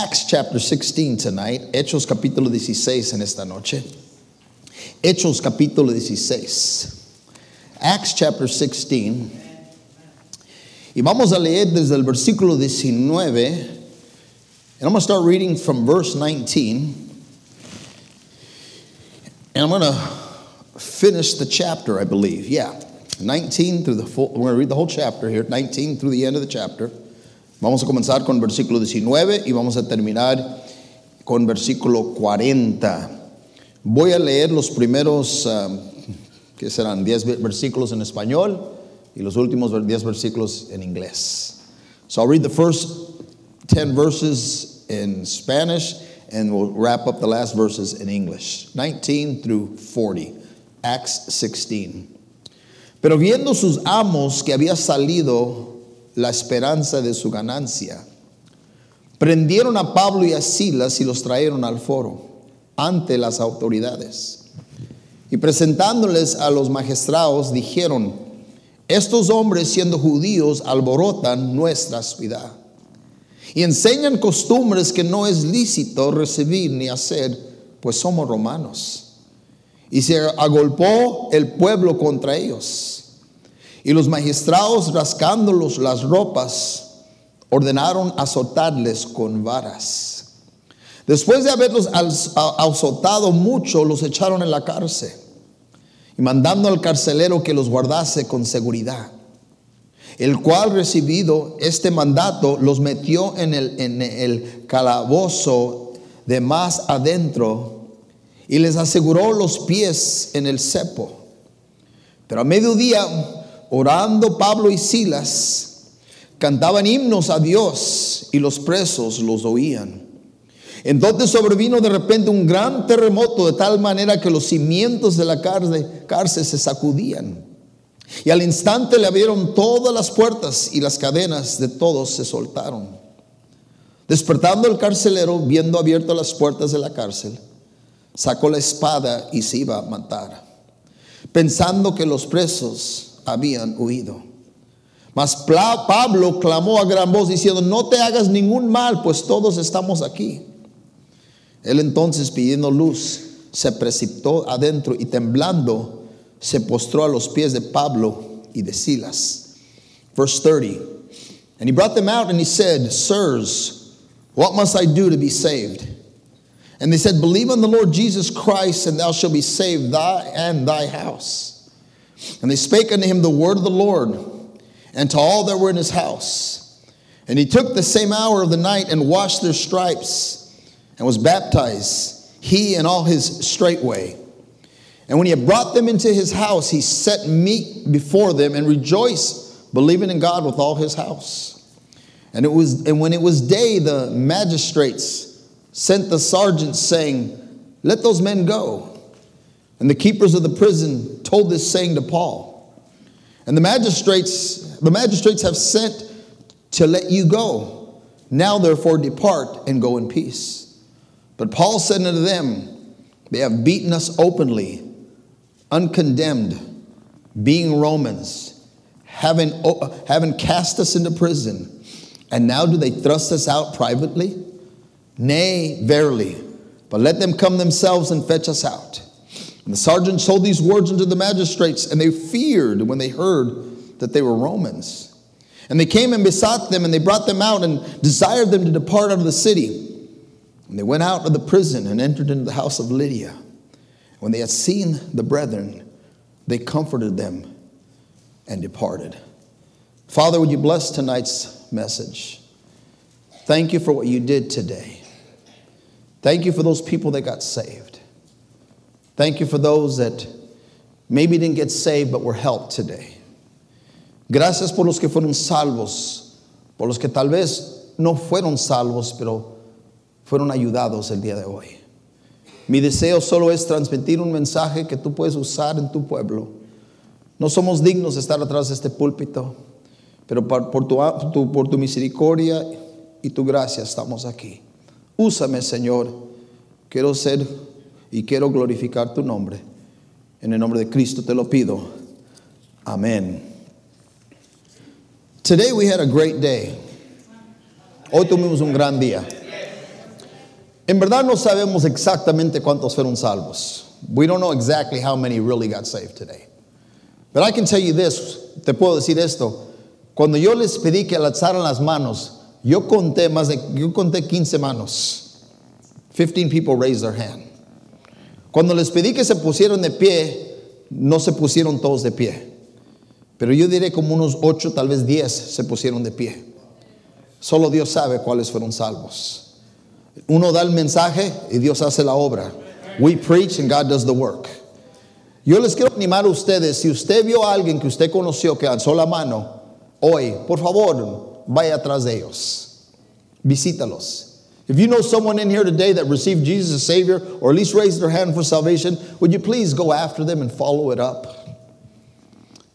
Acts chapter 16 tonight. Hechos capítulo 16 en esta noche. Hechos capítulo 16. Acts chapter 16. Y vamos a leer desde el versículo 19. And I'm going to start reading from verse 19. And I'm going to finish the chapter, I believe. Yeah. 19 through the full, we're going to read the whole chapter here, 19 through the end of the chapter. Vamos a comenzar con versículo 19 y vamos a terminar con versículo 40. Voy a leer los primeros, um, que serán 10 versículos en español y los últimos 10 versículos en inglés. So I'll read the first 10 verses in Spanish and we'll wrap up the last verses in English. 19 through 40, Acts 16. Pero viendo sus amos que había salido la esperanza de su ganancia, prendieron a Pablo y a Silas y los trajeron al foro ante las autoridades. Y presentándoles a los magistrados, dijeron, estos hombres siendo judíos alborotan nuestra ciudad y enseñan costumbres que no es lícito recibir ni hacer, pues somos romanos. Y se agolpó el pueblo contra ellos. Y los magistrados, rascándolos las ropas, ordenaron azotarles con varas. Después de haberlos azotado mucho, los echaron en la cárcel y mandando al carcelero que los guardase con seguridad, el cual recibido este mandato los metió en el, en el calabozo de más adentro y les aseguró los pies en el cepo. Pero a mediodía, orando Pablo y Silas, cantaban himnos a Dios y los presos los oían. Entonces sobrevino de repente un gran terremoto de tal manera que los cimientos de la cárcel, cárcel se sacudían. Y al instante le abrieron todas las puertas y las cadenas de todos se soltaron. Despertando el carcelero, viendo abiertas las puertas de la cárcel, sacó la espada y se iba a matar, pensando que los presos habían huido. Mas Pablo clamó a gran voz diciendo, no te hagas ningún mal, pues todos estamos aquí. Él entonces pidiendo luz, se precipitó adentro y temblando, se postró a los pies de Pablo y de Silas. Verse 30. And he brought them out and he said, Sirs, what must I do to be saved? And they said, Believe on the Lord Jesus Christ, and thou shalt be saved, thy and thy house. And they spake unto him the word of the Lord, and to all that were in his house. And he took the same hour of the night and washed their stripes, and was baptized, he and all his straightway. And when he had brought them into his house, he set meat before them and rejoiced, believing in God with all his house. And it was and when it was day, the magistrates sent the sergeants saying, Let those men go. And the keepers of the prison told this saying to Paul. And the magistrates, the magistrates have sent to let you go. Now therefore depart and go in peace. But Paul said unto them, They have beaten us openly, uncondemned, being Romans, having, having cast us into prison. And now do they thrust us out privately? Nay, verily, but let them come themselves and fetch us out. And the sergeants told these words unto the magistrates, and they feared when they heard that they were Romans. And they came and besought them, and they brought them out and desired them to depart out of the city. And they went out of the prison and entered into the house of Lydia. When they had seen the brethren, they comforted them and departed. Father, would you bless tonight's message? Thank you for what you did today. Thank you for those people that got saved. Thank you for those that maybe didn't get saved but were helped today. Gracias por los que fueron salvos, por los que tal vez no fueron salvos, pero fueron ayudados el día de hoy. Mi deseo solo es transmitir un mensaje que tú puedes usar en tu pueblo. No somos dignos de estar atrás de este púlpito, pero por, tu, por tu misericordia y tu gracia estamos aquí. Úsame, Señor. Quiero ser y quiero glorificar tu nombre. En el nombre de Cristo te lo pido. Amén. Today we had a great day. Hoy tuvimos un gran día. En verdad no sabemos exactamente cuántos fueron salvos. We don't know exactly how many really got saved today. But I can tell you this, te puedo decir esto. Cuando yo les pedí que alzaran las manos, yo conté más de, yo conté 15 manos. 15 people raised their hand. Cuando les pedí que se pusieran de pie, no se pusieron todos de pie. Pero yo diré como unos 8, tal vez 10 se pusieron de pie. Solo Dios sabe cuáles fueron salvos. Uno da el mensaje y Dios hace la obra. We preach and God does the work. Yo les quiero animar a ustedes, si usted vio a alguien que usted conoció que alzó la mano hoy, por favor, vaya atrás de ellos. Visítalos. If you know someone in here today that received Jesus as Savior or at least raised their hand for salvation, would you please go after them and follow it up?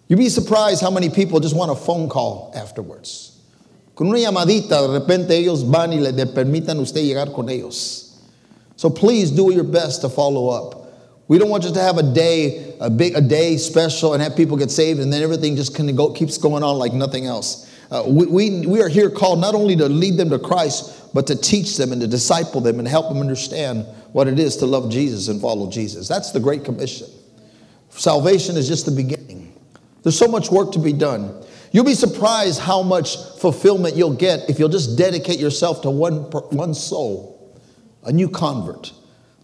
You'd be surprised how many people just want a phone call afterwards. Con una llamadita, de repente ellos van y le permitan usted llegar con ellos. So please do your best to follow up. We don't want you to have a day, a big, a day special, and have people get saved, and then everything just kind of go, keeps going on like nothing else. Uh, we, we, we are here called not only to lead them to Christ, but to teach them and to disciple them and help them understand what it is to love Jesus and follow Jesus. That's the Great Commission. Salvation is just the beginning. There's so much work to be done. You'll be surprised how much fulfillment you'll get if you'll just dedicate yourself to one, one soul, a new convert.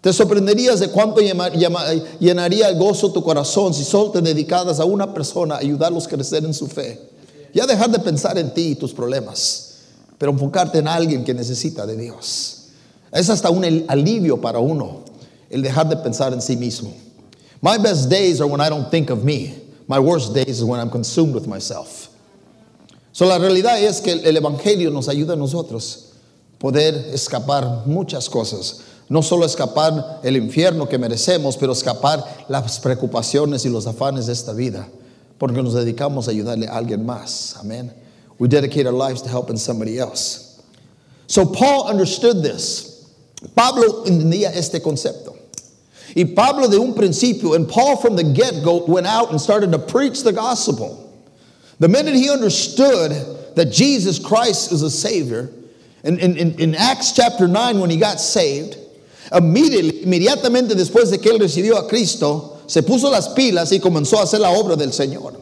Te sorprenderías de cuánto llenaría el gozo tu corazón si solo te dedicadas a una persona a ayudarlos a crecer en su fe. Ya dejar de pensar en ti y tus problemas, pero enfocarte en alguien que necesita de Dios. Es hasta un alivio para uno el dejar de pensar en sí mismo. My best days are when I don't think of me. My worst days is when I'm consumed with myself. So, la realidad es que el Evangelio nos ayuda a nosotros poder escapar muchas cosas. No solo escapar el infierno que merecemos, pero escapar las preocupaciones y los afanes de esta vida. Porque nos dedicamos a ayudarle a alguien más. Amén. We dedicate our lives to helping somebody else. So Paul understood this. Pablo entendía este concepto. Y Pablo de un principio, and Paul from the get-go went out and started to preach the gospel. The minute he understood that Jesus Christ is a Savior, in, in, in Acts chapter 9, when he got saved, immediately, inmediatamente después de que él recibió a Cristo, se puso las pilas y comenzó a hacer la obra del Señor.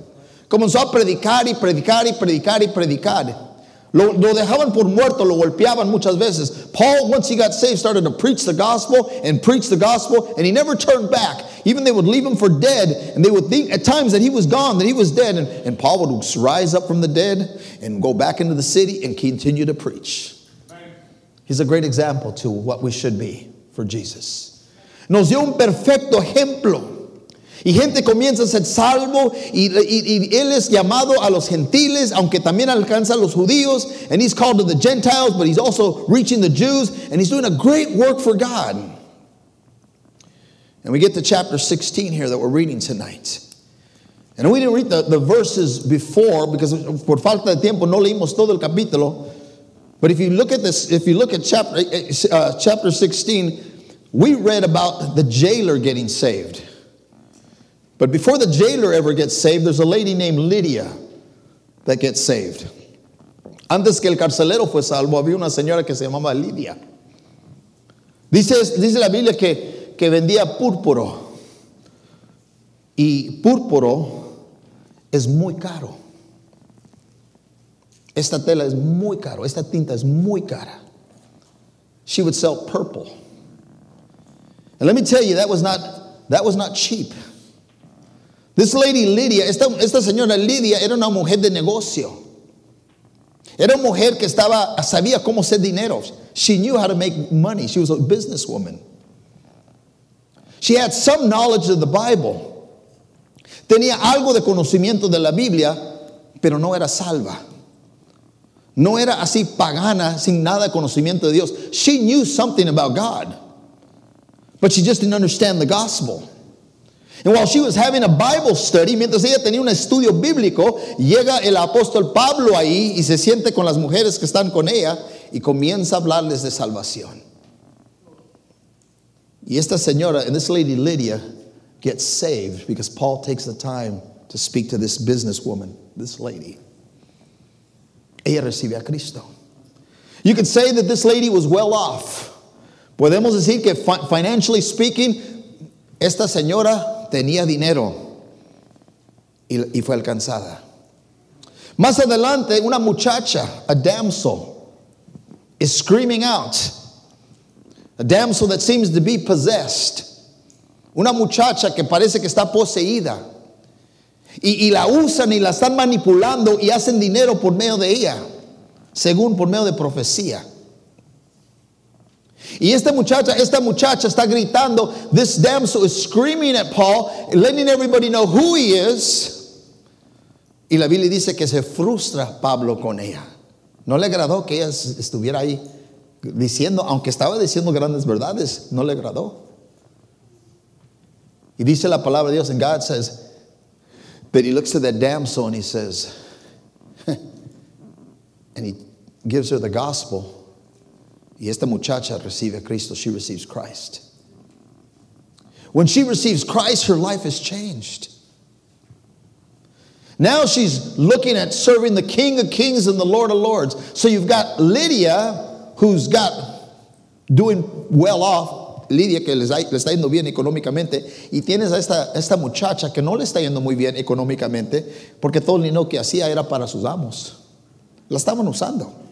Comenzó a predicar y predicar y predicar y predicar. Lo, lo, dejaban por muerto, lo golpeaban muchas veces. Paul, once he got saved, started to preach the gospel and preach the gospel, and he never turned back. Even they would leave him for dead, and they would think at times that he was gone, that he was dead, and, and Paul would rise up from the dead and go back into the city and continue to preach. He's a great example to what we should be for Jesus. Nos dio un perfecto ejemplo Y gente comienza a ser salvo y, y, y, él es llamado a los gentiles, aunque también alcanza a los judíos. And he's called to the Gentiles, but he's also reaching the Jews. And he's doing a great work for God. And we get to chapter 16 here that we're reading tonight. And we didn't read the, the verses before because por falta de tiempo no leímos todo el capítulo. But if you look at this, if you look at chapter, uh, chapter 16, we read about the jailer getting saved. But before the jailer ever gets saved, there's a lady named Lydia that gets saved. Antes que el carcelero fue salvo, había una señora que se llamaba Lidia. Dice, dice la Biblia que, que vendía púrpuro. Y púrpuro es muy caro. Esta tela es muy caro. Esta tinta es muy cara. She would sell purple. And let me tell you, that was not, that was not cheap. This lady Lydia, esta, esta señora Lidia era una mujer de negocio. Era una mujer que estaba, sabía cómo hacer dinero. She knew how to make money. She was a businesswoman. She had some knowledge of the Bible. Tenía algo de conocimiento de la Biblia, pero no era salva. No era así pagana, sin nada de conocimiento de Dios. She knew something about God, but she just didn't understand the gospel. And while she was having a Bible study, mientras ella tenía un estudio bíblico, llega el apóstol Pablo ahí y se siente con las mujeres que están con ella y comienza a hablarles de salvación. Y esta señora, and this lady Lydia, gets saved because Paul takes the time to speak to this businesswoman, this lady. Ella recibe a Cristo. You could say that this lady was well off. Podemos decir que financially speaking, esta señora tenía dinero y, fue alcanzada. Más adelante, una muchacha, a damsel, is screaming out. A damsel that seems to be possessed. Una muchacha que parece que está poseída. Y, la usan y la están manipulando y hacen dinero por medio de ella, según por medio de profecía. Y esta muchacha, esta muchacha está gritando, this damsel is screaming at Paul, letting everybody know who he is. Y la Biblia dice que se frustra Pablo con ella. No le agradó que ella estuviera ahí diciendo, aunque estaba diciendo grandes verdades, no le agradó. Y dice la palabra de Dios, and God says, but he looks at that damsel and he says, and he gives her the gospel. Y esta muchacha recibe a Cristo, she receives Christ. When she receives Christ, her life is changed. Now she's looking at serving the King of Kings and the Lord of Lords. So you've got Lydia, who's got doing well off. Lidia que le está yendo bien económicamente y tienes a esta, esta muchacha que no le está yendo muy bien económicamente porque todo el dinero que hacía era para sus amos. La estaban usando.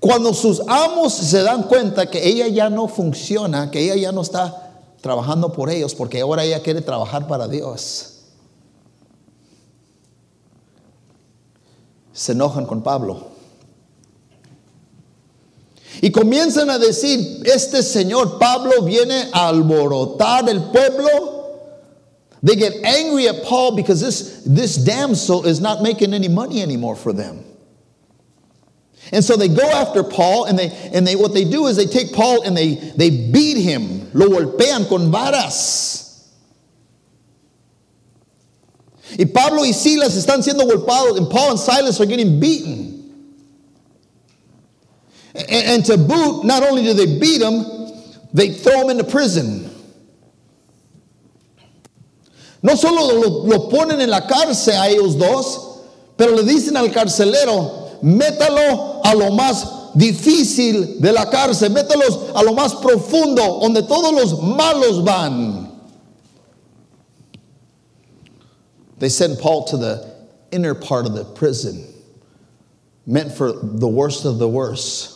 Cuando sus amos se dan cuenta que ella ya no funciona, que ella ya no está trabajando por ellos porque ahora ella quiere trabajar para Dios. Se enojan con Pablo. Y comienzan a decir, este señor Pablo viene a alborotar el pueblo. They get angry at Paul because this, this damsel is not making any money anymore for them. And so they go after Paul, and they and they what they do is they take Paul and they they beat him, lo golpean con varas. Y Pablo y Silas están siendo golpeados, and Paul and Silas are getting beaten. And, and to boot, not only do they beat them, they throw them into prison. No solo lo, lo ponen en la cárcel a ellos dos, pero le dicen al carcelero, métalo a lo más difícil de la cárcel, métalos a lo más profundo, donde todos los malos van. They send Paul to the inner part of the prison, meant for the worst of the worst.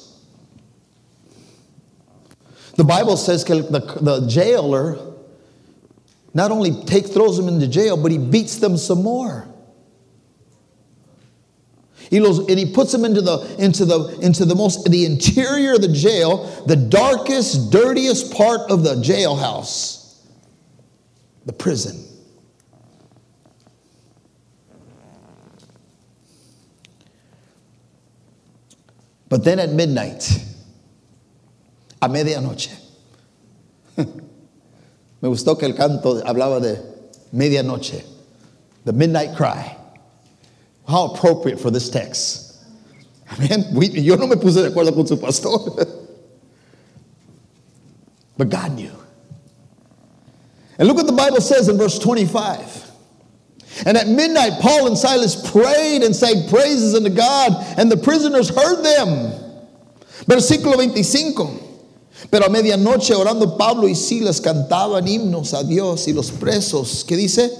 The Bible says the, the jailer not only take, throws them into jail, but he beats them some more. He los, and he puts them into the into the into the most the interior of the jail, the darkest, dirtiest part of the jailhouse, the prison. But then at midnight, a medianoche, me gustó que el canto hablaba de medianoche, the midnight cry. How appropriate for this text. Amen. We, yo no me puse de acuerdo con su pastor. but God knew. And look what the Bible says in verse 25. And at midnight, Paul and Silas prayed and sang praises unto God, and the prisoners heard them. Versículo 25. Pero a medianoche, orando Pablo y Silas cantaban himnos a Dios, y los presos, ¿qué dice?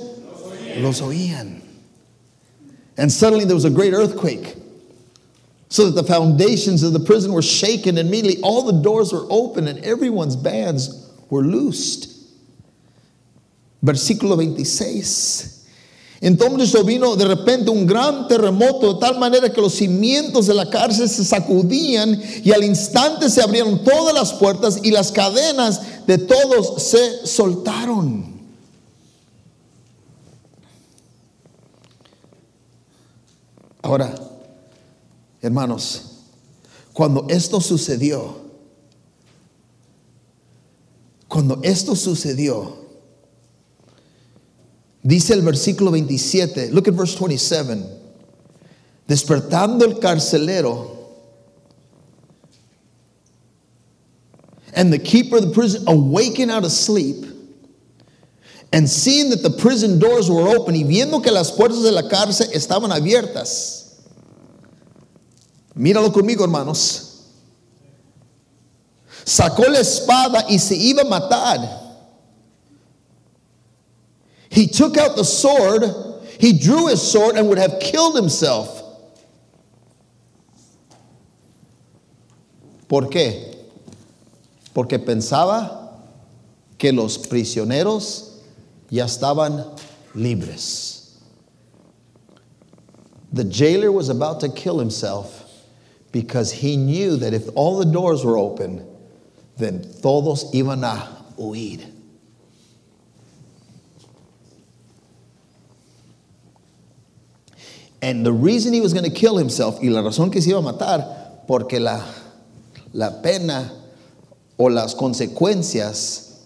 Los oían. And suddenly there was a great earthquake, so that the foundations of the prison were shaken. And immediately all the doors were open and everyone's bands were loosed. Versículo 26. Entonces vino de repente un gran terremoto de tal manera que los cimientos de la cárcel se sacudían y al instante se abrieron todas las puertas y las cadenas de todos se soltaron. Ahora, hermanos, cuando esto sucedió, cuando esto sucedió, dice el versículo 27, look at verse 27, despertando el carcelero, and the keeper of the prison awakened out of sleep, And seeing that the prison doors were open y viendo que las puertas de la cárcel estaban abiertas. Míralo conmigo, hermanos. Sacó la espada y se iba a matar. He took out the sword, he drew his sword and would have killed himself. ¿Por qué? Porque pensaba que los prisioneros ya estaban libres. The jailer was about to kill himself because he knew that if all the doors were open, then todos iban a huir. And the reason he was going to kill himself, y la razón que se iba a matar, porque la, la pena o las consecuencias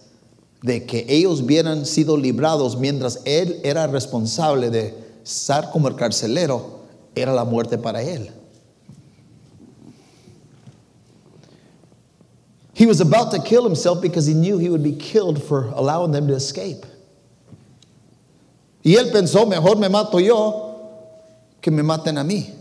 de que ellos hubieran sido librados mientras él era responsable de estar como el carcelero, era la muerte para él. He was about to kill himself because he knew he would be killed for allowing them to escape. Y él pensó, mejor me mato yo que me maten a mí.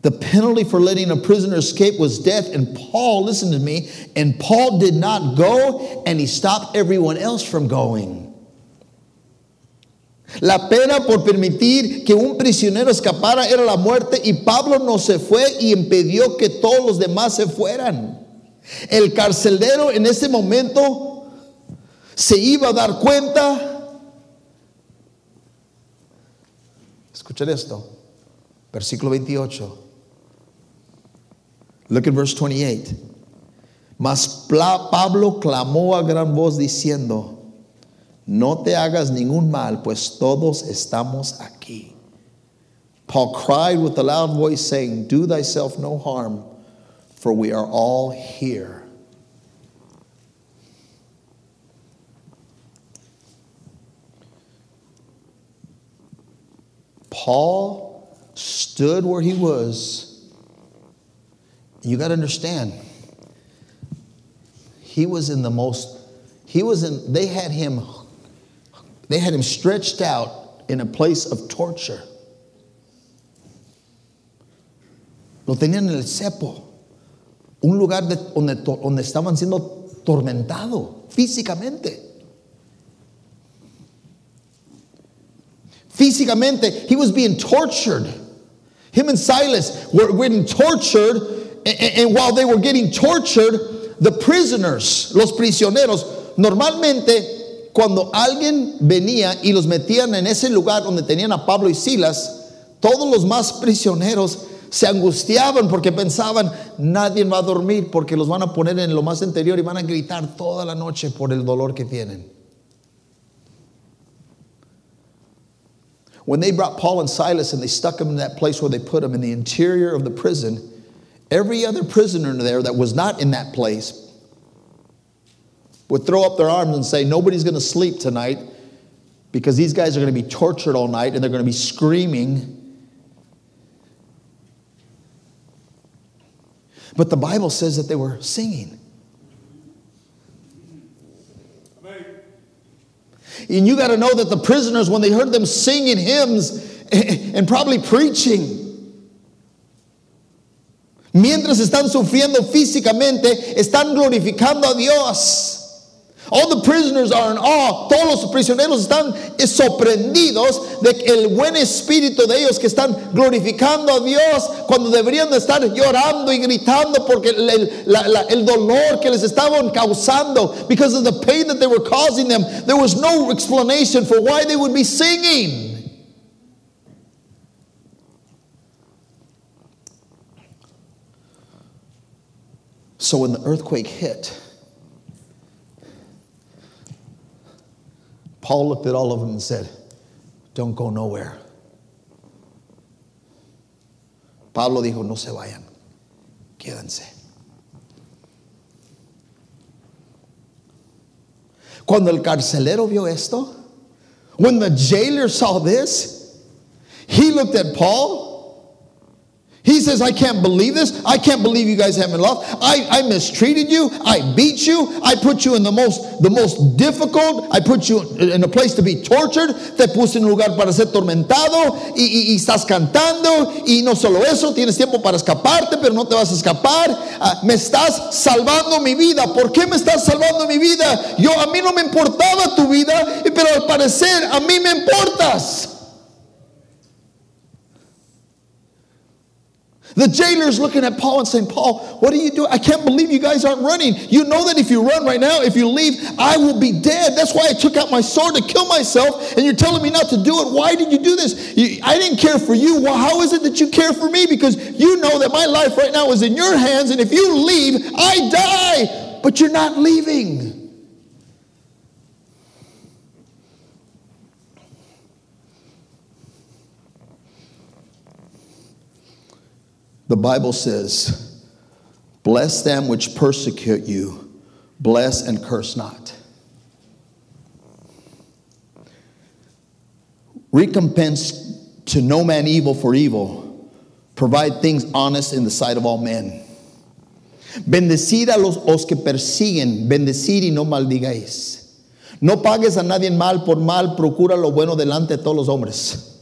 The penalty for letting a prisoner escape was death. And Paul, listen to me, and Paul did not go and he stopped everyone else from going. La pena por permitir que un prisionero escapara era la muerte y Pablo no se fue y impidió que todos los demás se fueran. El carcelero en ese momento se iba a dar cuenta Escuchen esto. Versículo 28. Look at verse 28. Mas Pablo clamó a gran voz diciendo, no te hagas ningún mal, pues todos estamos aquí. Paul cried with a loud voice, saying, Do thyself no harm, for we are all here. Paul stood where he was. You got to understand, he was in the most, he was in, they had him, they had him stretched out in a place of torture. Lo tenían en el cepo, un lugar de, donde, donde estaban siendo tormentados físicamente. Físicamente, he was being tortured. Him and Silas were getting tortured, and, and while they were getting tortured, the prisoners, los prisioneros, normalmente cuando alguien venía y los metían en ese lugar donde tenían a Pablo y Silas, todos los más prisioneros se angustiaban porque pensaban, nadie va a dormir porque los van a poner en lo más interior y van a gritar toda la noche por el dolor que tienen. When they brought Paul and Silas and they stuck them in that place where they put them in the interior of the prison, every other prisoner there that was not in that place would throw up their arms and say, Nobody's going to sleep tonight because these guys are going to be tortured all night and they're going to be screaming. But the Bible says that they were singing. And you got to know that the prisoners, when they heard them singing hymns and probably preaching, mientras están sufriendo físicamente, están glorificando a Dios. All the prisoners are in awe. Todos los prisioneros están sorprendidos de el buen espíritu de ellos que están glorificando a Dios cuando deberían de estar llorando y gritando porque el, el, la, la, el dolor que les estaban causando because of the pain that they were causing them. There was no explanation for why they would be singing. So when the earthquake hit, Paul looked at all of them and said, Don't go nowhere. Pablo dijo, No se vayan, quédense. Cuando el carcelero vio esto, when the jailer saw this, he looked at Paul, He says, I can't believe this. I can't believe you guys haven't loved. I, I mistreated you. I beat you. I put you in the most, the most difficult. I put you in a place to be tortured. Te puse en un lugar para ser tormentado. Y, y, y estás cantando. Y no solo eso, tienes tiempo para escaparte, pero no te vas a escapar. Uh, me estás salvando mi vida. ¿Por qué me estás salvando mi vida? Yo, a mí no me importaba tu vida, pero al parecer a mí me importas. The jailer's looking at Paul and saying, Paul, what are you doing? I can't believe you guys aren't running. You know that if you run right now, if you leave, I will be dead. That's why I took out my sword to kill myself, and you're telling me not to do it. Why did you do this? You, I didn't care for you. Well, how is it that you care for me? Because you know that my life right now is in your hands, and if you leave, I die. But you're not leaving. The Bible says, Bless them which persecute you, bless and curse not. Recompense to no man evil for evil, provide things honest in the sight of all men. Bendecid a los, los que persiguen, bendecid y no maldigáis. No pagues a nadie mal por mal, procura lo bueno delante de todos los hombres.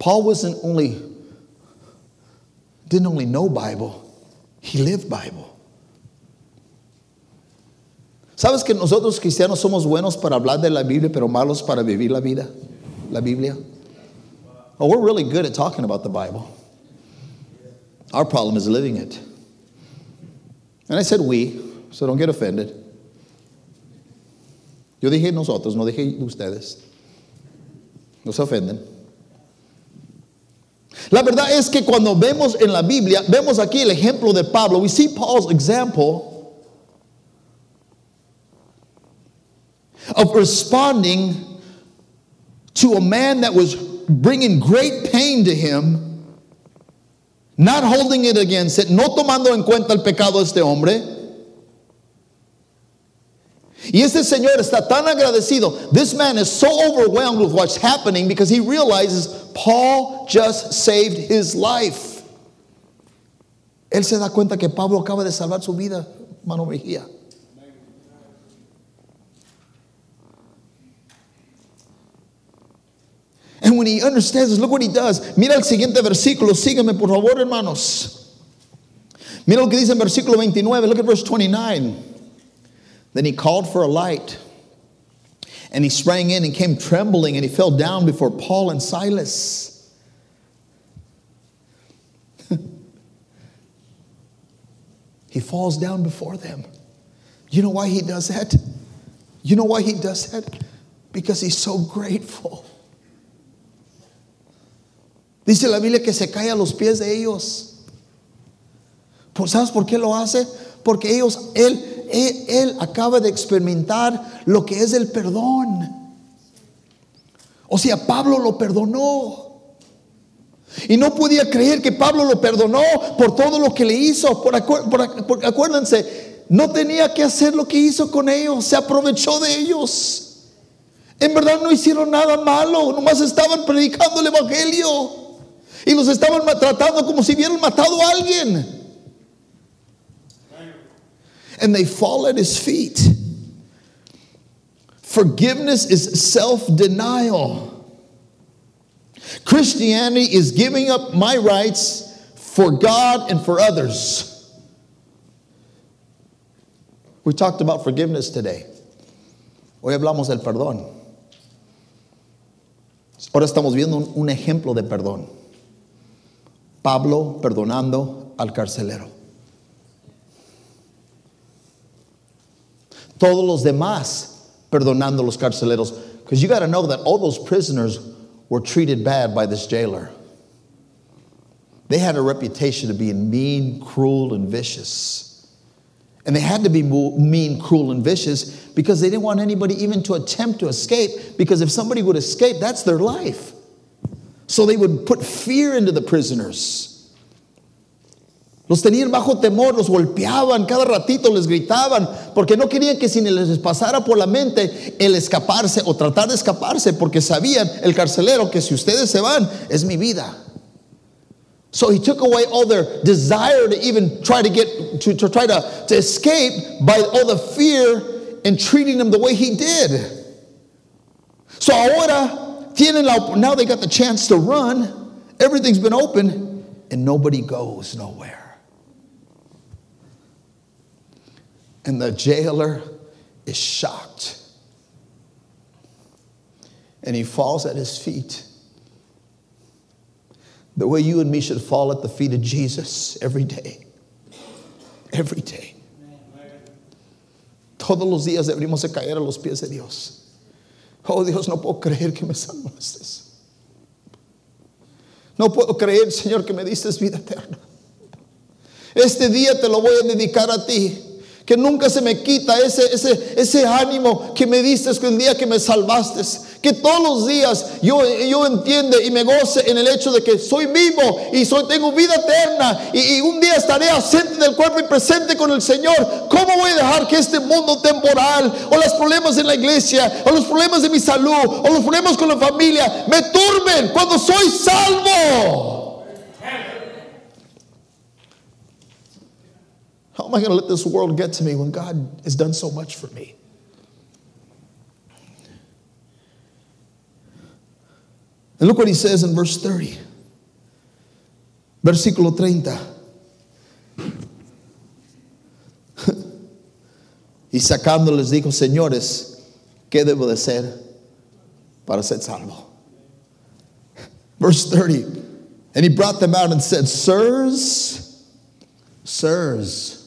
Paul wasn't only didn't only know Bible, he lived Bible. ¿Sabes que nosotros cristianos somos buenos para hablar de la Biblia, pero malos para vivir la vida? La Biblia. Oh, we're really good at talking about the Bible. Our problem is living it. And I said we, so don't get offended. Yo dije nosotros, no dije ustedes. No se ofenden. La verdad es que cuando vemos en la Biblia, vemos aquí el ejemplo de Pablo. We see Paul's example of responding to a man that was bringing great pain to him, not holding it against it, no tomando en cuenta el pecado de este hombre. Y este señor está tan agradecido. This man is so overwhelmed with what's happening because he realizes Paul just saved his life. Él se da cuenta que Pablo acaba de salvar su vida, mano Mejía. And when he understands this, look what he does. Mira el siguiente versículo, sígueme por favor, hermanos. Mira lo que dice en versículo 29, look at verse 29. Then he called for a light. And he sprang in and came trembling and he fell down before Paul and Silas. he falls down before them. You know why he does that? You know why he does that? Because he's so grateful. Dice la Biblia que se cae a los pies de ellos. ¿Sabes por qué lo hace? Porque ellos, él, él, acaba de experimentar lo que es el perdón. O sea, Pablo lo perdonó. Y no podía creer que Pablo lo perdonó por todo lo que le hizo. Por, acuérdense, no tenía que hacer lo que hizo con ellos. Se aprovechó de ellos. En verdad no hicieron nada malo. Nomás estaban predicando el Evangelio. Y los estaban tratando como si hubieran matado a alguien. And they fall at his feet. Forgiveness is self denial. Christianity is giving up my rights for God and for others. We talked about forgiveness today. Hoy hablamos del perdón. Ahora estamos viendo un, un ejemplo de perdón. Pablo perdonando al carcelero. Todos los demás perdonando los carceleros. Because you got to know that all those prisoners were treated bad by this jailer. They had a reputation of being mean, cruel, and vicious. And they had to be mean, cruel, and vicious because they didn't want anybody even to attempt to escape. Because if somebody would escape, that's their life. So they would put fear into the prisoners. Los tenían bajo temor, los golpeaban, cada ratito les gritaban, porque no querían que si les pasara por la mente el escaparse o tratar de escaparse, porque sabían el carcelero que si ustedes se van, es mi vida. So he took away all their desire to even try to get to, to try to, to escape by all the fear and treating them the way he did. So ahora tienen la, now they got the chance to run. Everything's been open and nobody goes nowhere. And the jailer is shocked. And he falls at his feet the way you and me should fall at the feet of Jesus every day. Every day. Todos los días deberíamos de caer a los pies de Dios. Oh Dios, no puedo creer que me salvaste. No puedo creer, Señor, que me diste vida eterna. Este día te lo voy a dedicar a ti que nunca se me quita ese, ese, ese ánimo que me diste el día que me salvaste. Que todos los días yo, yo entiende y me goce en el hecho de que soy vivo y soy, tengo vida eterna y, y un día estaré ausente del cuerpo y presente con el Señor. ¿Cómo voy a dejar que este mundo temporal o los problemas en la iglesia o los problemas de mi salud o los problemas con la familia me turben cuando soy salvo? How am I going to let this world get to me when God has done so much for me? And look what he says in verse 30. Versículo 30. y sacando les dijo, señores, ¿qué debo de ser para ser salvo? Verse 30. And he brought them out and said, Sirs, sirs,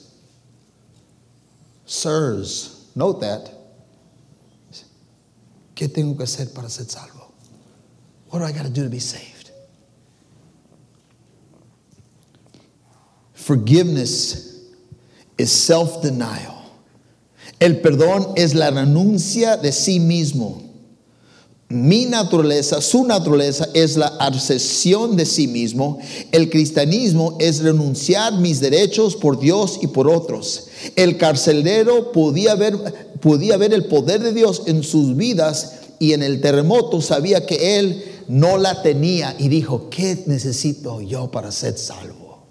Sirs, note that. ¿Qué tengo que hacer para ser salvo? What do I got to do to be saved? Forgiveness is self denial. El perdón es la renuncia de sí mismo. Mi naturaleza, su naturaleza es la accesión de sí mismo. El cristianismo es renunciar mis derechos por Dios y por otros. El carcelero podía ver, podía ver el poder de Dios en sus vidas y en el terremoto sabía que él no la tenía y dijo, ¿qué necesito yo para ser salvo?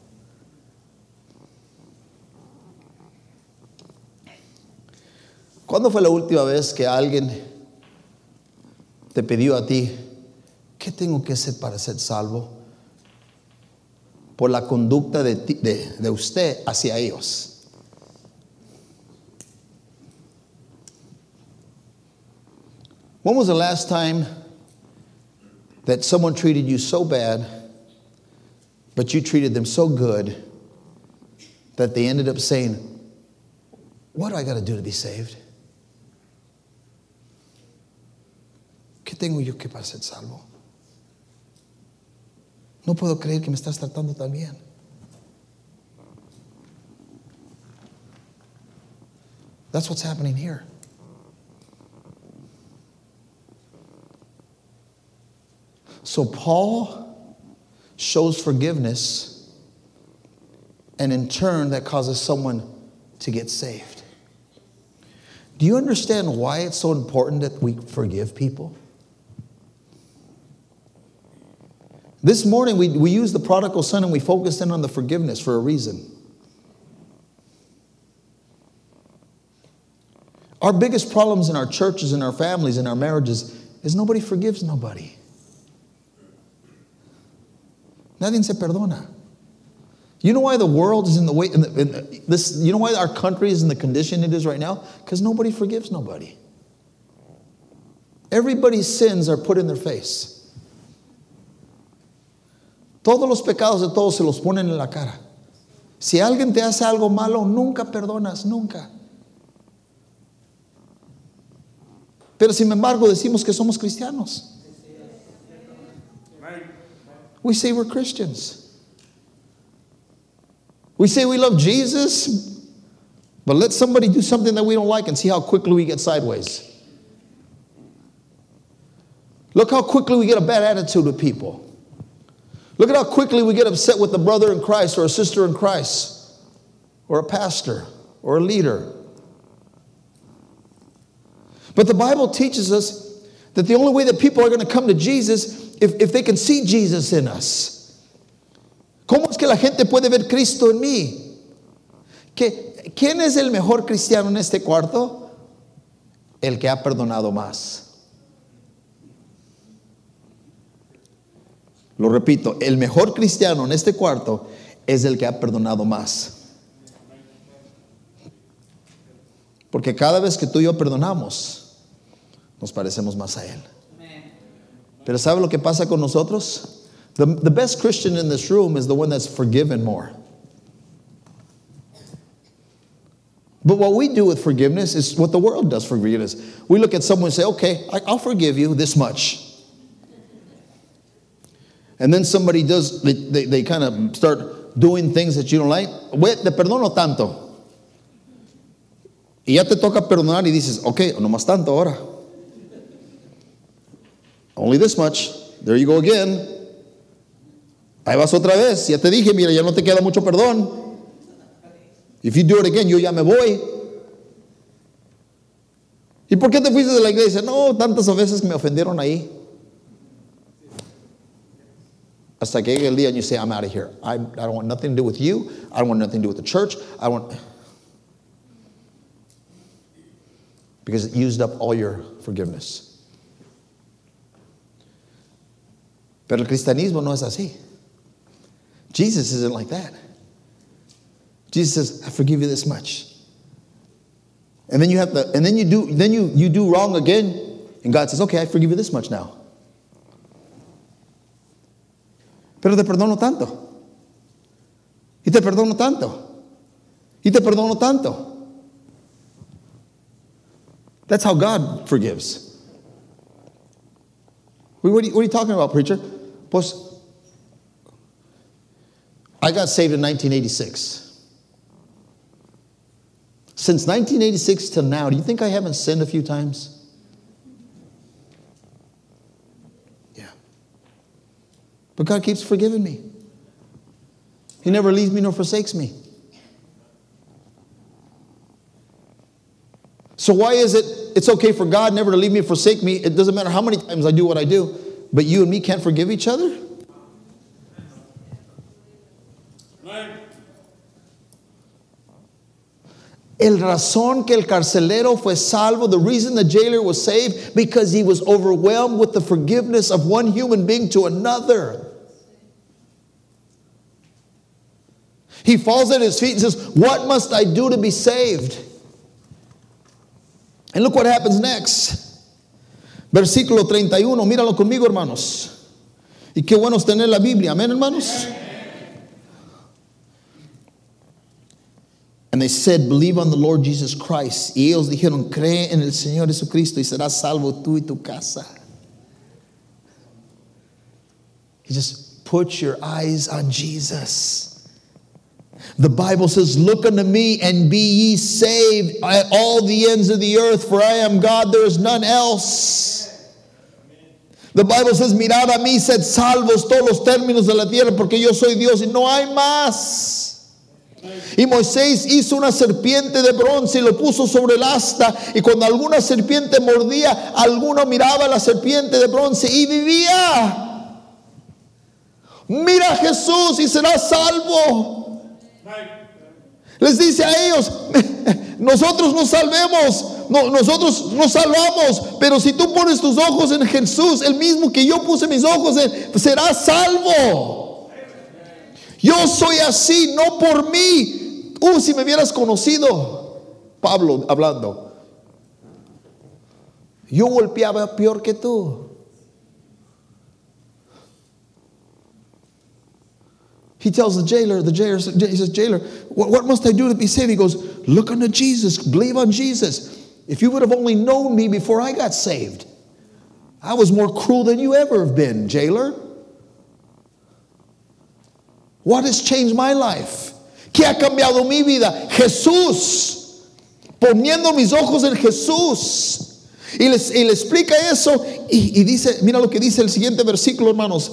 ¿Cuándo fue la última vez que alguien te pidió a ti, ¿qué tengo que hacer para ser salvo? Por la conducta de, de, de usted hacia ellos. When was the last time that someone treated you so bad, but you treated them so good that they ended up saying, What do I got to do to be saved? ¿Qué tengo yo que para ser salvo? No puedo creer que me estás tratando tan bien. That's what's happening here. So Paul shows forgiveness, and in turn, that causes someone to get saved. Do you understand why it's so important that we forgive people? This morning, we, we used the prodigal son and we focused in on the forgiveness for a reason. Our biggest problems in our churches, in our families, in our marriages is nobody forgives nobody. Nadie se perdona. You know why the world is in the way, in the, in this, you know why our country is in the condition it is right now? Because nobody forgives nobody. Everybody's sins are put in their face. Todos los pecados de todos se los ponen en la cara. Si alguien te hace algo malo, nunca perdonas, nunca. Pero sin embargo decimos que somos cristianos. We say we're Christians. We say we love Jesus, but let somebody do something that we don't like and see how quickly we get sideways. Look how quickly we get a bad attitude with people. Look at how quickly we get upset with a brother in Christ or a sister in Christ or a pastor or a leader. But the Bible teaches us that the only way that people are going to come to Jesus if, if they can see Jesus in us. ¿Cómo es que la gente puede ver Cristo en mí? ¿Qué, ¿Quién es el mejor cristiano en este cuarto? El que ha perdonado más. Lo repito, el mejor cristiano en este cuarto es el que ha perdonado más. Porque cada vez que tú y yo perdonamos, nos parecemos más a Él. Pero ¿sabe lo que pasa con nosotros? The, best Christian in this room is the one that's forgiven more. But what we do with forgiveness is what the world does for forgiveness. We look at someone and say, okay, I'll forgive you this much. And then somebody does, they, they, they kind of start doing things that you don't like. Güey, te perdono tanto. Y ya te toca perdonar y dices, ok, no más tanto ahora. Only this much. There you go again. Ahí vas otra vez. Ya te dije, mira, ya no te queda mucho perdón. If you do it again, yo ya me voy. ¿Y por qué te fuiste de la iglesia? No, tantas veces que me ofendieron ahí. Hasta like llegue and you say, I'm out of here. I, I don't want nothing to do with you. I don't want nothing to do with the church. I want. Because it used up all your forgiveness. Pero el cristianismo no es así. Jesus isn't like that. Jesus says, I forgive you this much. And then you have to, and then you do, then you, you do wrong again, and God says, okay, I forgive you this much now. Pero te perdono tanto. Y te perdono tanto. Y te perdono tanto. That's how God forgives. What are you, what are you talking about, preacher? Pues, I got saved in 1986. Since 1986 till now, do you think I haven't sinned a few times? But God keeps forgiving me. He never leaves me nor forsakes me. So why is it it's okay for God never to leave me or forsake me? It doesn't matter how many times I do what I do, but you and me can't forgive each other? El razón que el carcelero fue salvo, the reason the jailer was saved, because he was overwhelmed with the forgiveness of one human being to another. He falls at his feet and says, What must I do to be saved? And look what happens next. Versículo 31, míralo conmigo, hermanos. Y qué bueno es tener la Biblia, amén, hermanos. And they said, Believe on the Lord Jesus Christ. Y ellos dijeron, Cree en el Señor Jesucristo y serás salvo tú y tu casa. He just put your eyes on Jesus. The Bible says, Look unto me and be ye saved at all the ends of the earth, for I am God, there is none else. The Bible says, Mirad a mí, sed salvos todos los términos de la tierra, porque yo soy Dios y no hay más. Y Moisés hizo una serpiente de bronce y lo puso sobre el asta. Y cuando alguna serpiente mordía, alguno miraba la serpiente de bronce y vivía. Mira a Jesús y serás salvo. Les dice a ellos, nosotros nos salvemos, no, nosotros nos salvamos, pero si tú pones tus ojos en Jesús, el mismo que yo puse mis ojos en, serás salvo. Yo soy así, no por mí. Uh, si me hubieras conocido, Pablo hablando, yo golpeaba peor que tú. He tells the jailer, the jailer, he says, jailer, what, what must I do to be saved? He goes, look unto Jesus, believe on Jesus. If you would have only known me before I got saved, I was more cruel than you ever have been, jailer. What has changed my life? ¿Qué ha cambiado mi vida? Jesús. Poniendo mis ojos en Jesús. Y, le explica eso. Y, y dice, mira lo que dice el siguiente versículo, hermanos.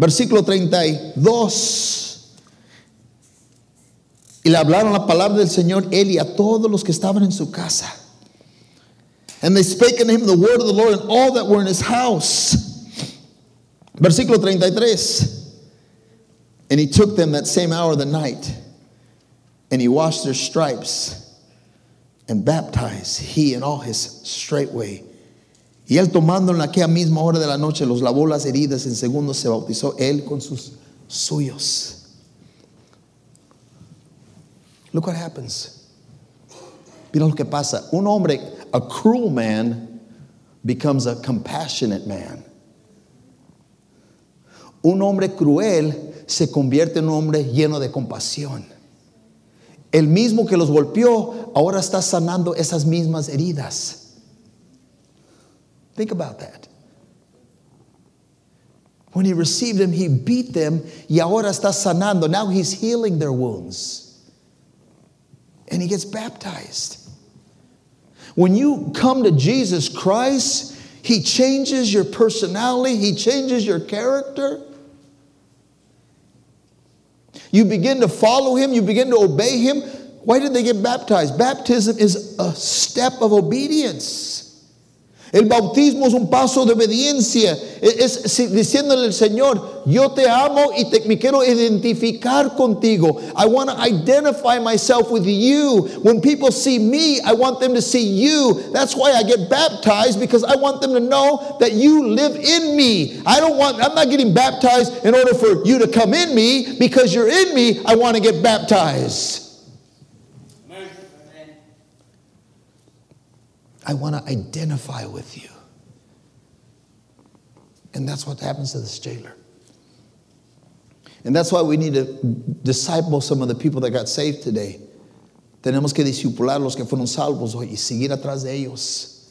Versículo 32. Y le hablaron la palabra del Señor y a todos los que estaban en su casa. And they spake unto him the word of the Lord and all that were in his house. Versículo 33. And he took them that same hour of the night, and he washed their stripes and baptized he and all his straightway. Y él tomando en aquella misma hora de la noche los lavó las heridas, en segundo se bautizó él con sus suyos. Look what happens. Mira lo que pasa. Un hombre, a cruel man, becomes a compassionate man. Un hombre cruel se convierte en un hombre lleno de compasión. El mismo que los golpeó ahora está sanando esas mismas heridas. Think about that. When he received them, he beat them y ahora está sanando. Now he's healing their wounds. And he gets baptized. When you come to Jesus Christ, he changes your personality, he changes your character. You begin to follow him, you begin to obey him. Why did they get baptized? Baptism is a step of obedience. El bautismo es un paso de obediencia. Es, es, diciéndole al Señor, yo te amo y te, me quiero identificar contigo. I want to identify myself with you. When people see me, I want them to see you. That's why I get baptized because I want them to know that you live in me. I don't want I'm not getting baptized in order for you to come in me because you're in me. I want to get baptized. I want to identify with you. And that's what happens to this jailer. And that's why we need to disciple some of the people that got saved today. Tenemos que discipular los que fueron salvos hoy y seguir atrás de ellos.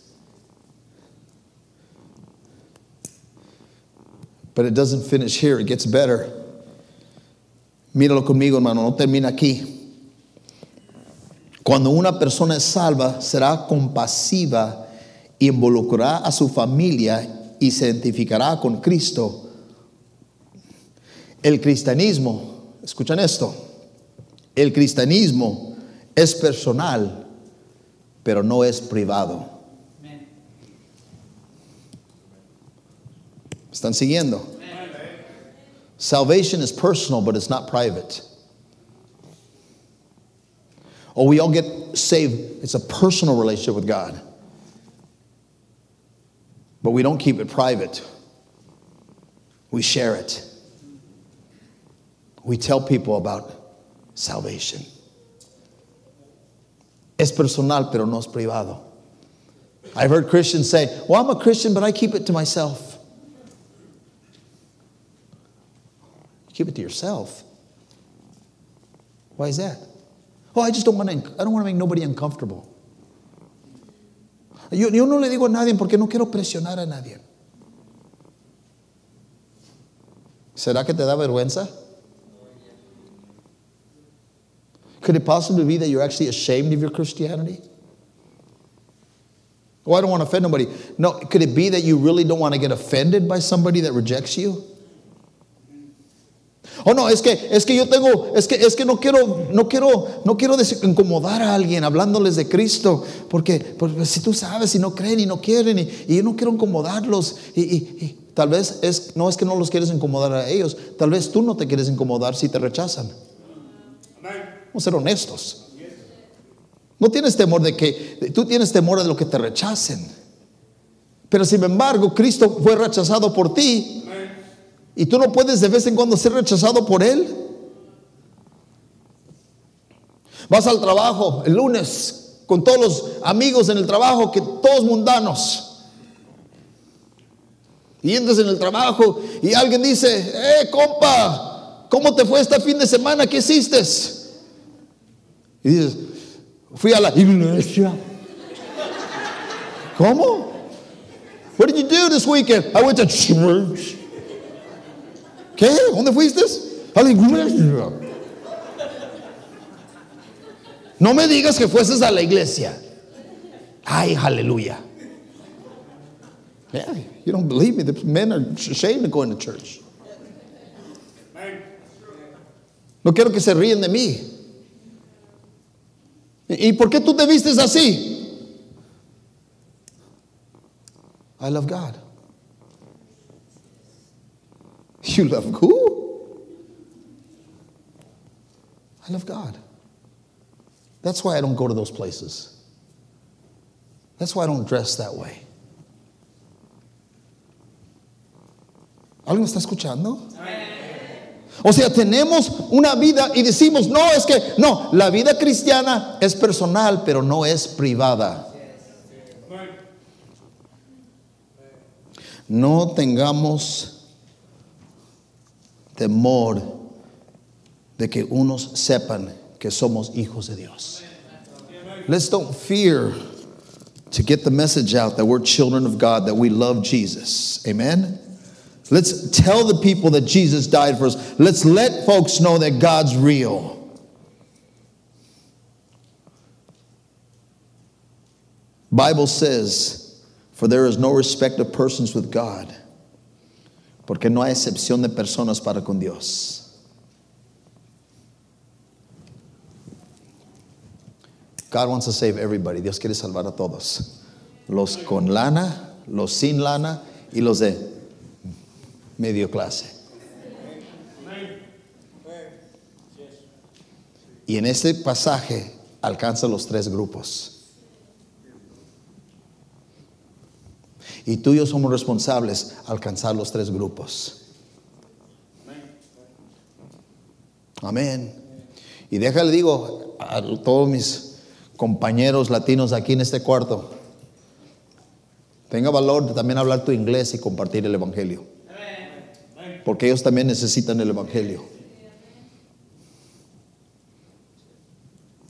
But it doesn't finish here, it gets better. Míralo conmigo, hermano, no termina aquí. Cuando una persona es salva, será compasiva involucrará a su familia y se identificará con Cristo. El cristianismo, escuchan esto, el cristianismo es personal, pero no es privado. ¿Están siguiendo? Salvation is personal, but it's not private. Or we all get saved. It's a personal relationship with God. But we don't keep it private, we share it. We tell people about salvation. Es personal, pero no es privado. I've heard Christians say, Well, I'm a Christian, but I keep it to myself. keep it to yourself. Why is that? Oh, I just don't want to, I don't want to make nobody uncomfortable. Yo, yo no le digo a nadie porque no quiero presionar a nadie. ¿Será que te da vergüenza? Could it possibly be that you're actually ashamed of your Christianity? Oh, I don't want to offend nobody. No, could it be that you really don't want to get offended by somebody that rejects you? Oh no, es que es que yo tengo es que es que no quiero no quiero no quiero incomodar a alguien hablándoles de Cristo, porque, porque si tú sabes si no creen y no quieren y, y yo no quiero incomodarlos y, y, y, tal vez es no es que no los quieres incomodar a ellos, tal vez tú no te quieres incomodar si te rechazan. Vamos a ser honestos. No tienes temor de que tú tienes temor de lo que te rechacen. Pero sin embargo, Cristo fue rechazado por ti y tú no puedes de vez en cuando ser rechazado por Él. Vas al trabajo el lunes con todos los amigos en el trabajo, que todos mundanos. Y entras en el trabajo y alguien dice, eh, compa, ¿cómo te fue este fin de semana? ¿Qué hiciste? Y dices, fui a la iglesia. ¿Cómo? What did you do this weekend? I went to church. ¿Qué? ¿Dónde fuiste? No me digas que fueses a la iglesia. Ay, aleluya. You don't believe me. The men are ashamed of going to church. No quiero que se ríen de mí. ¿Y por qué tú te vistes así? I love God. You love who? I love God. That's why I don't go to those places. That's why I don't dress that way. ¿Alguien me está escuchando? O sea, tenemos una vida y decimos, no, es que, no, la vida cristiana es personal, pero no es privada. No tengamos temor de que unos sepan que somos hijos de Dios. Let's don't fear to get the message out that we're children of God, that we love Jesus. Amen. Let's tell the people that Jesus died for us. Let's let folks know that God's real. Bible says, for there is no respect of persons with God, porque no hay excepción de personas para con Dios. God wants to save everybody. Dios quiere salvar a todos. Los con lana, los sin lana y los de medio clase. Y en este pasaje alcanza los tres grupos. Y tú y yo somos responsables alcanzar los tres grupos. Amén. Y déjale digo a todos mis compañeros latinos aquí en este cuarto, tenga valor de también hablar tu inglés y compartir el Evangelio. Porque ellos también necesitan el Evangelio.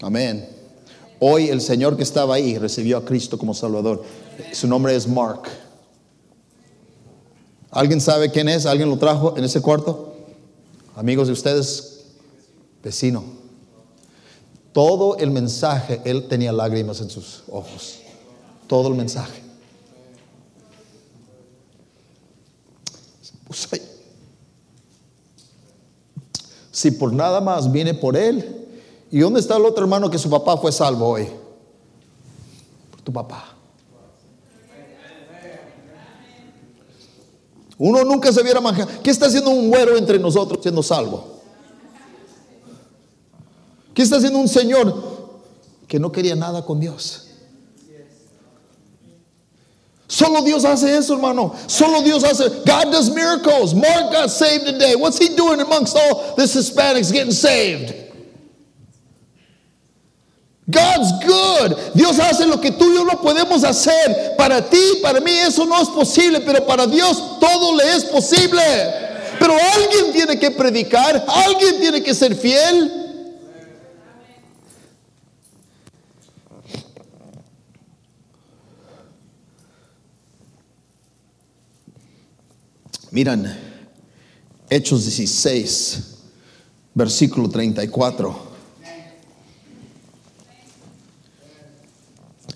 Amén. Hoy el Señor que estaba ahí recibió a Cristo como Salvador. Su nombre es Mark. ¿Alguien sabe quién es? ¿Alguien lo trajo en ese cuarto? Amigos de ustedes, vecino. Todo el mensaje, él tenía lágrimas en sus ojos. Todo el mensaje. Si por nada más viene por él, ¿y dónde está el otro hermano que su papá fue salvo hoy? Por tu papá. Uno nunca se viera manjar. ¿Qué está haciendo un güero entre nosotros siendo salvo? ¿Qué está haciendo un señor que no quería nada con Dios? Solo Dios hace eso, hermano. Solo Dios hace. God does miracles. Mark got saved today. What's he doing amongst all this Hispanics getting saved? God's good. Dios hace lo que tú y yo no podemos hacer. Para ti, para mí eso no es posible, pero para Dios todo le es posible. Pero alguien tiene que predicar, alguien tiene que ser fiel. Miran, Hechos 16, versículo 34.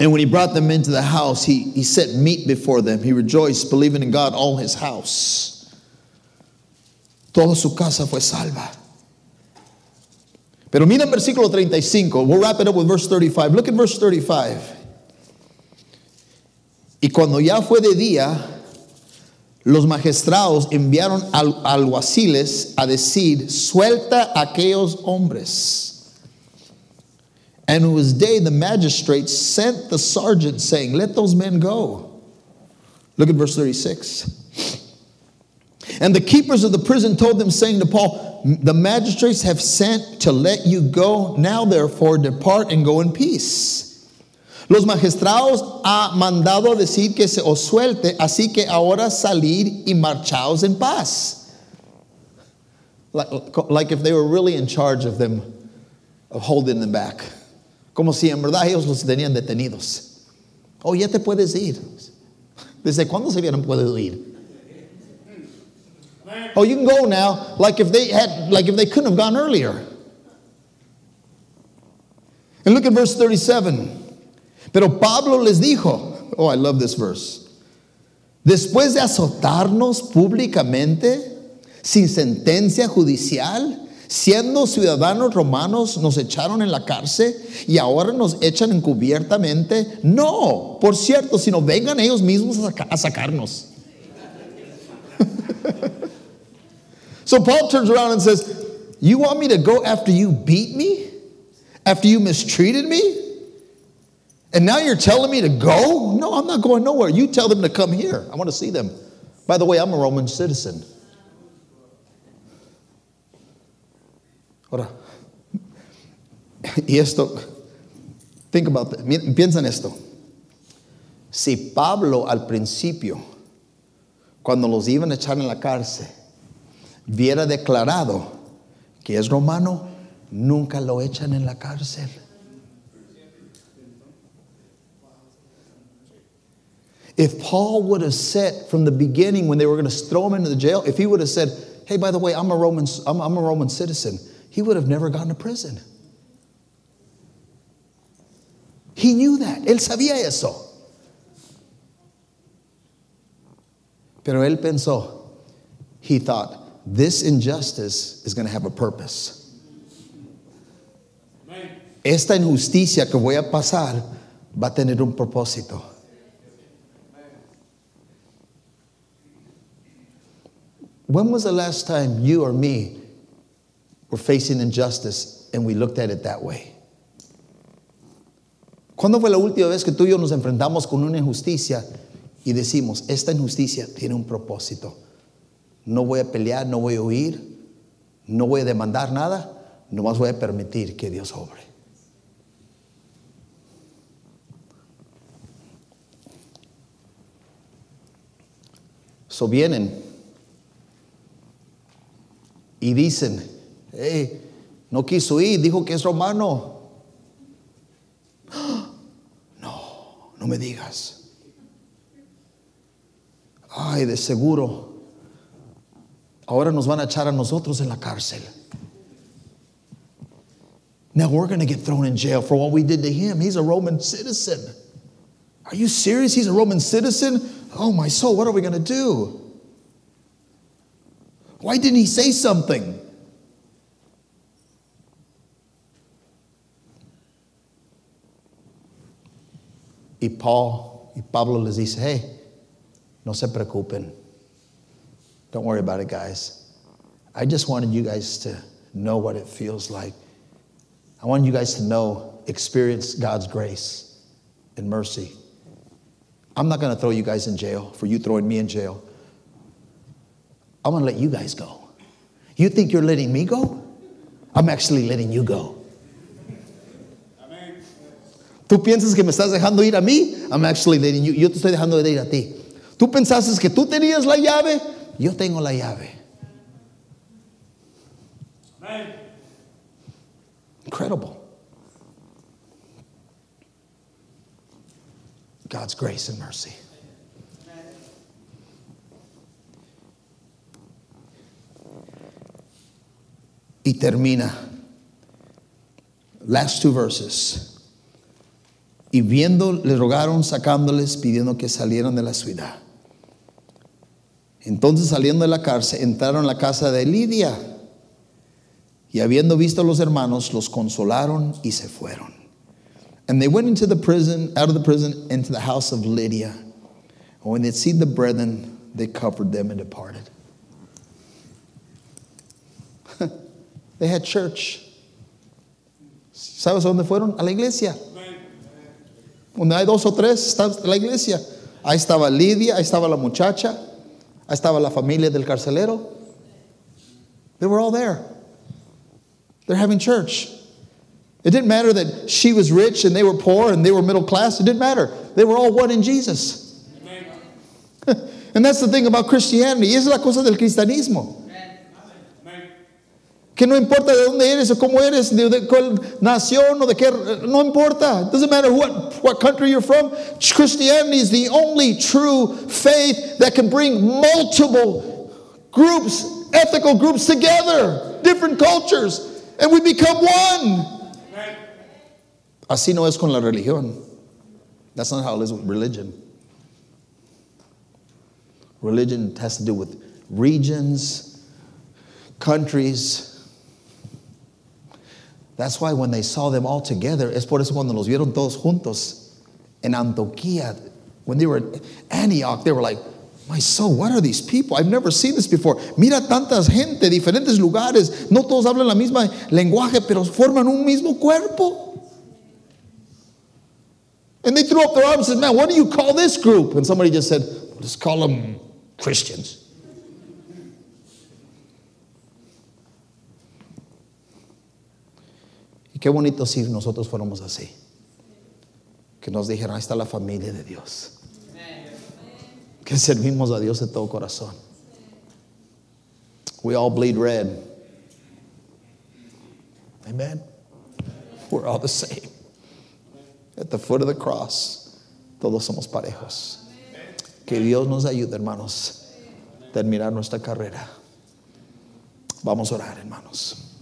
And when he brought them into the house, he, he set meat before them. He rejoiced, believing in God, all his house. Toda su casa fue salva. Pero mira el versículo 35. We'll wrap it up with verse 35. Look at verse 35. Y cuando ya fue de día, los magistrados enviaron al, alguaciles a decir, suelta a aquellos hombres. And it was day, the magistrates sent the sergeant saying, Let those men go. Look at verse 36. And the keepers of the prison told them, saying to Paul, The magistrates have sent to let you go. Now, therefore, depart and go in peace. Los magistrados ha mandado decir que se os suelte, así que ahora salir y marchaos en paz. Like, like if they were really in charge of them, of holding them back. Como si en verdad ellos los tenían detenidos. Oh, ya te puedes ir. ¿Desde cuándo se vieron puedes ir? Oh, you can go now, like if they had, like if they couldn't have gone earlier. And look at verse 37. Pero Pablo les dijo, oh, I love this verse. Después de azotarnos públicamente, sin sentencia judicial, Siendo ciudadanos romanos nos echaron en la cárcel y ahora nos echan encubiertamente. No, por cierto, sino vengan ellos mismos a, a sacarnos. so Paul turns around and says, You want me to go after you beat me? After you mistreated me? And now you're telling me to go? No, I'm not going nowhere. You tell them to come here. I want to see them. By the way, I'm a Roman citizen. Ahora, y esto, think about that. Piensa en esto. Si Pablo al principio, cuando los iban a echar en la cárcel, hubiera declarado que es romano, nunca lo echan en la cárcel. If Paul would have said from the beginning when they were going to throw him into the jail, if he would have said, "Hey, by the way, I'm a Roman, I'm, I'm a Roman citizen," he would have never gone to prison. He knew that. Él sabía eso. Pero él pensó, he thought, this injustice is going to have a purpose. Esta injusticia que voy a pasar va a tener un propósito. When was the last time you or me were facing injustice and we looked at it that way? ¿Cuándo fue la última vez que tú y yo nos enfrentamos con una injusticia y decimos, esta injusticia tiene un propósito? No voy a pelear, no voy a huir, no voy a demandar nada, nomás voy a permitir que Dios obre. So vienen y dicen, hey, no quiso ir, dijo que es romano. No, no me digas. Ay, de seguro, ahora nos van a echar a nosotros en la cárcel. Now we're going to get thrown in jail for what we did to him. He's a Roman citizen. Are you serious? He's a Roman citizen? Oh, my soul, what are we going to do? Why didn't he say something? Y Paul, y Pablo les dice, hey, no se preocupen. Don't worry about it, guys. I just wanted you guys to know what it feels like. I want you guys to know, experience God's grace and mercy. I'm not going to throw you guys in jail for you throwing me in jail. I'm going to let you guys go. You think you're letting me go? I'm actually letting you go. Tú piensas que me estás dejando ir a mí? I'm actually letting you. Yo te estoy dejando de ir a ti. Tú pensaste que tú tenías la llave? Yo tengo la llave. Incredible. God's grace and mercy. Y termina. Last two verses. Y viendo, le rogaron sacándoles, pidiendo que salieran de la ciudad. Entonces saliendo de la cárcel, entraron a la casa de Lidia. Y habiendo visto a los hermanos, los consolaron y se fueron. And they went into the prison, out of the prison, into the house of Lydia. And when they'd seen the brethren, they covered them and departed. they had church. ¿Sabes dónde fueron? A la iglesia. Donde hay dos o tres, está la iglesia. Ahí estaba Lidia, ahí estaba la muchacha, ahí estaba la familia del carcelero. They were all there. They're having church. It didn't matter that she was rich and they were poor and they were middle class. It didn't matter. They were all one in Jesus. and that's the thing about Christianity. Es la cosa del cristianismo. Que no importa de dónde eres o cómo eres, de, de cuál nación o de qué, no importa. It doesn't matter what, what country you're from. Christianity is the only true faith that can bring multiple groups, ethical groups together, different cultures, and we become one. Así no es con la religión. That's not how it is with religion. Religion has to do with regions, countries. That's why when they saw them all together, es por eso cuando los vieron todos juntos en Antioquía, when they were in Antioch, they were like, My soul, what are these people? I've never seen this before. Mira tantas gente, diferentes lugares. No todos hablan la misma lenguaje, pero forman un mismo cuerpo. And they threw up their arms and said, Man, what do you call this group? And somebody just said, Let's call them Christians. Qué bonito si nosotros fuéramos así. Que nos dijeran, ahí está la familia de Dios. Que servimos a Dios de todo corazón. We all bleed red. Amen. We're all the same. At the foot of the cross, todos somos parejos. Que Dios nos ayude, hermanos, a terminar nuestra carrera. Vamos a orar, hermanos.